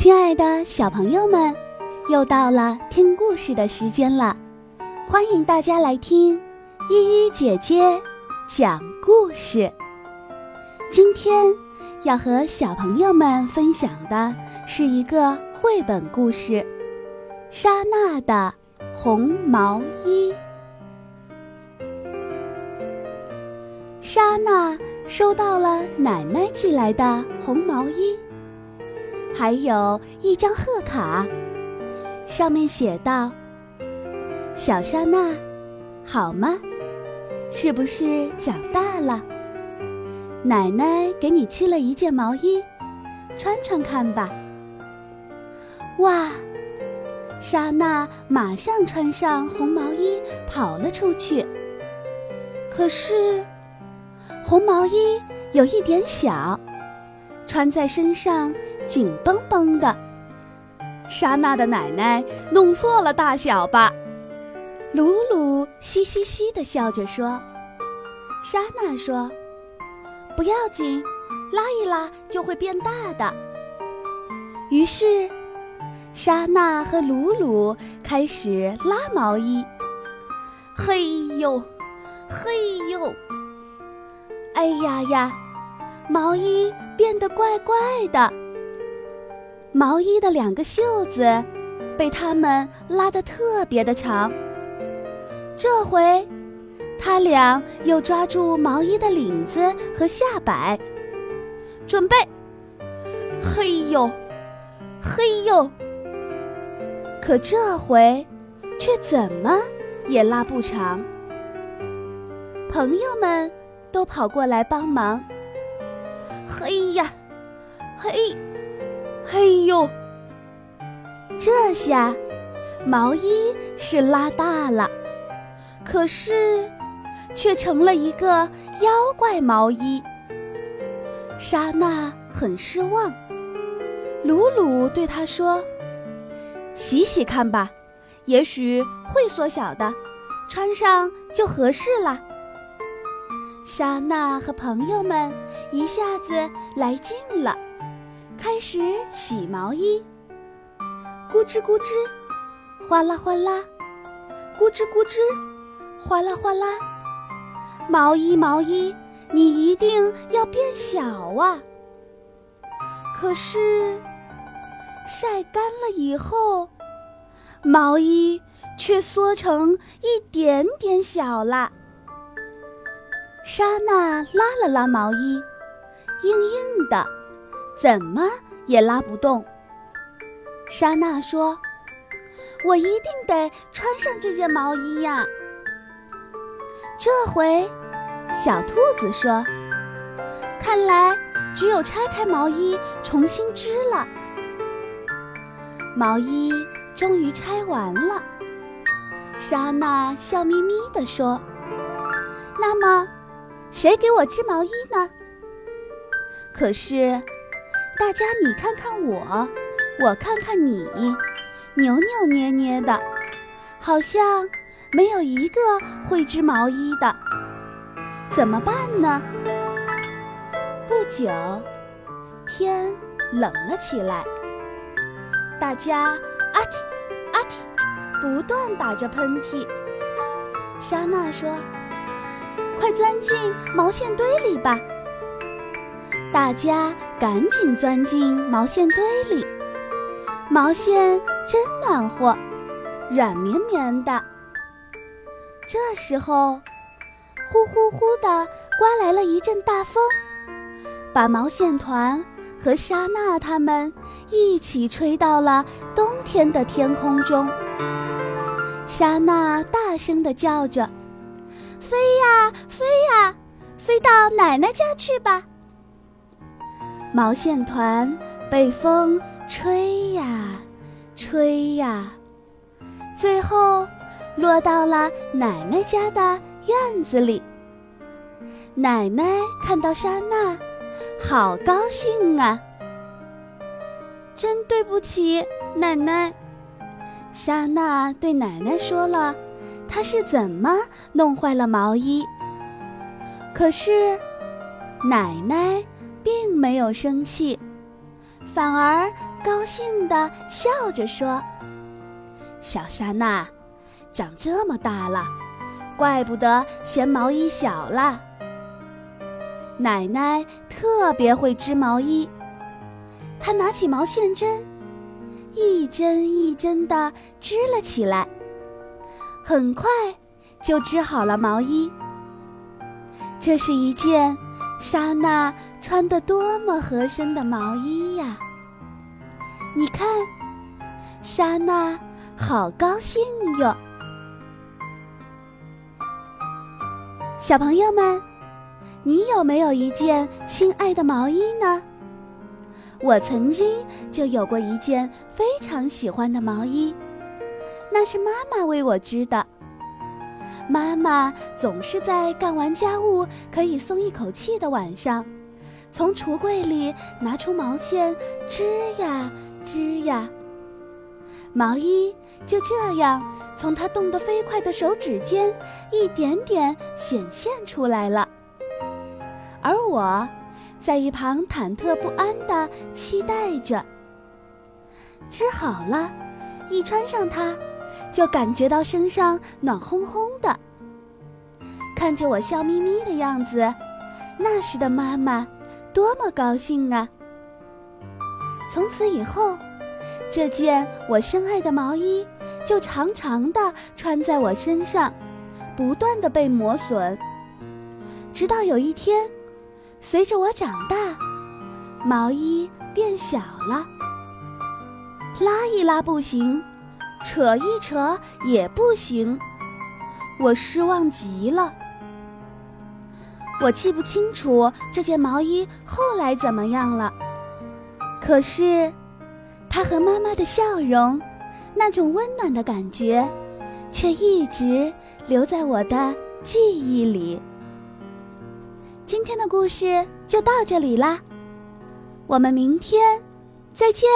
亲爱的小朋友们，又到了听故事的时间了，欢迎大家来听依依姐姐讲故事。今天要和小朋友们分享的是一个绘本故事《莎娜的红毛衣》。莎娜收到了奶奶寄来的红毛衣。还有一张贺卡，上面写道：“小莎娜，好吗？是不是长大了？奶奶给你织了一件毛衣，穿穿看吧。”哇！莎娜马上穿上红毛衣，跑了出去。可是，红毛衣有一点小。穿在身上紧绷绷的，莎娜的奶奶弄错了大小吧？鲁鲁嘻嘻嘻地笑着说。莎娜说：“不要紧，拉一拉就会变大的。”于是，莎娜和鲁鲁开始拉毛衣。嘿呦，嘿呦，哎呀呀！毛衣变得怪怪的，毛衣的两个袖子被他们拉得特别的长。这回，他俩又抓住毛衣的领子和下摆，准备，嘿呦，嘿呦。可这回，却怎么也拉不长。朋友们都跑过来帮忙。嘿呀，嘿，嘿！这下毛衣是拉大了，可是却成了一个妖怪毛衣。莎娜很失望。鲁鲁对她说：“洗洗看吧，也许会缩小的，穿上就合适了。”莎娜和朋友们一下子来劲了，开始洗毛衣。咕吱咕吱，哗啦哗啦，咕吱咕吱，哗啦哗啦。毛衣毛衣，你一定要变小啊！可是晒干了以后，毛衣却缩成一点点小了。莎娜拉了拉毛衣，硬硬的，怎么也拉不动。莎娜说：“我一定得穿上这件毛衣呀！”这回，小兔子说：“看来只有拆开毛衣重新织了。”毛衣终于拆完了，莎娜笑眯眯地说：“那么。”谁给我织毛衣呢？可是，大家你看看我，我看看你，扭扭捏捏的，好像没有一个会织毛衣的。怎么办呢？不久，天冷了起来，大家阿嚏阿嚏，不断打着喷嚏。莎娜说。快钻进毛线堆里吧！大家赶紧钻进毛线堆里。毛线真暖和，软绵绵的。这时候，呼呼呼的刮来了一阵大风，把毛线团和莎娜他们一起吹到了冬天的天空中。莎娜大声地叫着。飞呀飞呀，飞到奶奶家去吧！毛线团被风吹呀吹呀，最后落到了奶奶家的院子里。奶奶看到莎娜，好高兴啊！真对不起，奶奶。莎娜对奶奶说了。她是怎么弄坏了毛衣？可是，奶奶并没有生气，反而高兴地笑着说：“小莎娜，长这么大了，怪不得嫌毛衣小了。奶奶特别会织毛衣，她拿起毛线针，一针一针地织了起来，很快就织好了毛衣。这是一件莎娜穿的多么合身的毛衣呀！”你看，莎娜好高兴哟！小朋友们，你有没有一件心爱的毛衣呢？我曾经就有过一件非常喜欢的毛衣，那是妈妈为我织的。妈妈总是在干完家务可以松一口气的晚上，从橱柜里拿出毛线织呀。织呀，毛衣就这样从他动得飞快的手指间一点点显现出来了。而我，在一旁忐忑不安地期待着。织好了，一穿上它，就感觉到身上暖烘烘的。看着我笑眯眯的样子，那时的妈妈多么高兴啊！从此以后，这件我深爱的毛衣就长长的穿在我身上，不断的被磨损。直到有一天，随着我长大，毛衣变小了，拉一拉不行，扯一扯也不行，我失望极了。我记不清楚这件毛衣后来怎么样了。可是，他和妈妈的笑容，那种温暖的感觉，却一直留在我的记忆里。今天的故事就到这里啦，我们明天再见。